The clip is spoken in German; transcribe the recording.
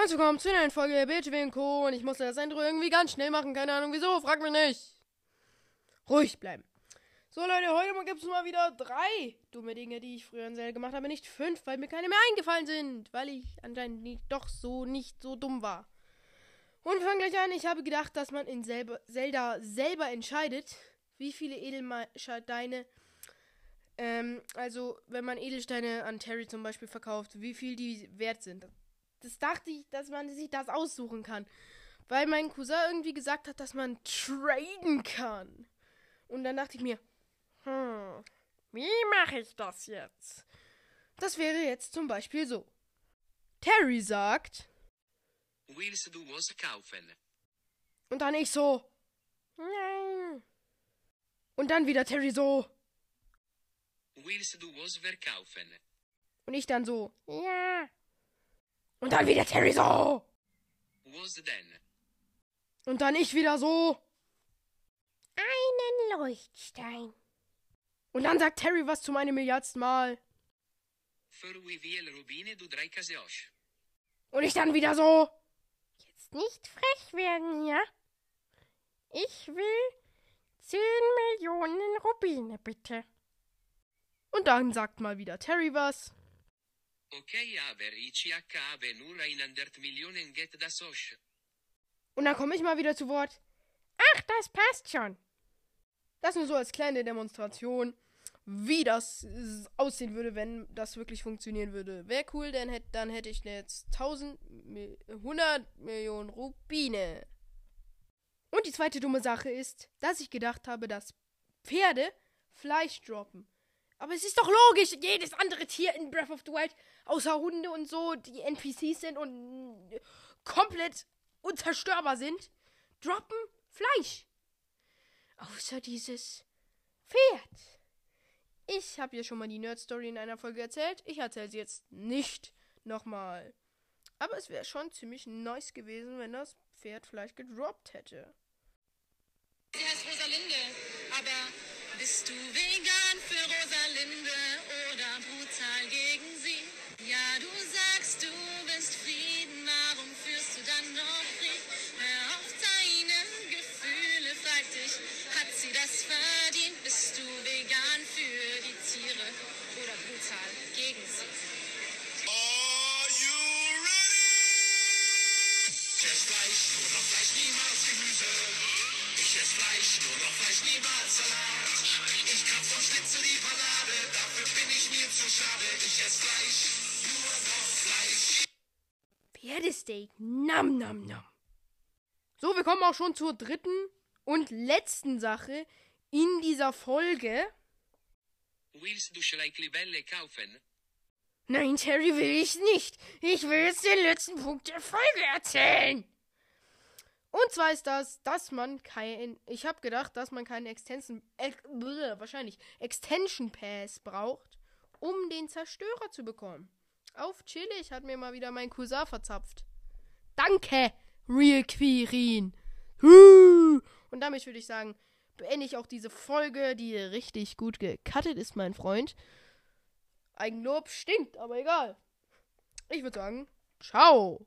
Herzlich willkommen zu einer neuen Folge BTW Co. Und ich musste das Intro irgendwie ganz schnell machen. Keine Ahnung wieso, frag mich nicht. Ruhig bleiben. So Leute, heute gibt es mal wieder drei dumme Dinge, die ich früher in Zelda gemacht habe. Nicht fünf, weil mir keine mehr eingefallen sind. Weil ich anscheinend nicht, doch so nicht so dumm war. Und fangen gleich an. Ich habe gedacht, dass man in selber, Zelda selber entscheidet, wie viele Edelsteine ähm, also, wenn man Edelsteine an Terry zum Beispiel verkauft, wie viel die wert sind. Das dachte ich, dass man sich das aussuchen kann. Weil mein Cousin irgendwie gesagt hat, dass man traden kann. Und dann dachte ich mir, hm, wie mache ich das jetzt? Das wäre jetzt zum Beispiel so. Terry sagt. Willst du was kaufen? Und dann ich so. Nein. Und dann wieder Terry so. Willst du was verkaufen? Und ich dann so. Ja. Und dann wieder Terry so. Was denn? Und dann ich wieder so. Einen Leuchtstein. Und dann sagt Terry was zu meinem milliardsten Mal. Für wie viel Rubine du drei? Und ich dann wieder so. Jetzt nicht frech werden, ja? Ich will 10 Millionen Rubine, bitte. Und dann sagt mal wieder Terry was. Okay, aber ich habe nur 100 Millionen Get das Osch. Und dann komme ich mal wieder zu Wort. Ach, das passt schon. Das nur so als kleine Demonstration, wie das aussehen würde, wenn das wirklich funktionieren würde. Wäre cool, denn hätt, dann hätte ich jetzt 1000, Mi- 100 Millionen Rubine. Und die zweite dumme Sache ist, dass ich gedacht habe, dass Pferde Fleisch droppen. Aber es ist doch logisch, jedes andere Tier in Breath of the Wild, außer Hunde und so, die NPCs sind und äh, komplett unzerstörbar sind, droppen Fleisch. Außer dieses Pferd. Ich habe ja schon mal die Nerd-Story in einer Folge erzählt. Ich erzähle sie jetzt nicht nochmal. Aber es wäre schon ziemlich nice gewesen, wenn das Pferd vielleicht gedroppt hätte. Sie heißt Rosalinde, aber bist du vegan für Rosalinde oder brutal gegen sie? Ja, du sagst, du willst Frieden, warum führst du dann noch Krieg? Hör auf deine Gefühle, frag dich, hat sie das verdient? Bist du vegan für die Tiere oder brutal gegen sie? Are you ready? Fleisch, nur noch Fleisch, niemals Gemüse. Esse Fleisch, nur noch Fleisch, niemals Salat. Ich kratze und schnitze die Panade, dafür bin ich mir zu schade. Ich esse Fleisch, nur noch Fleisch. Pferdesteak. Nam, nam, nam. So, wir kommen auch schon zur dritten und letzten Sache in dieser Folge. Willst du Schleiklibelle kaufen? Nein, Terry will ich nicht. Ich will jetzt den letzten Punkt der Folge erzählen. Und zwar ist das, dass man kein. Ich habe gedacht, dass man keinen Extension. Äh, wahrscheinlich Extension Pass braucht, um den Zerstörer zu bekommen. Auf chillig hat mir mal wieder mein Cousin verzapft. Danke, Real Quirin. Huh. Und damit würde ich sagen, beende ich auch diese Folge, die richtig gut gecuttet ist, mein Freund. Eigenlob stinkt, aber egal. Ich würde sagen, ciao.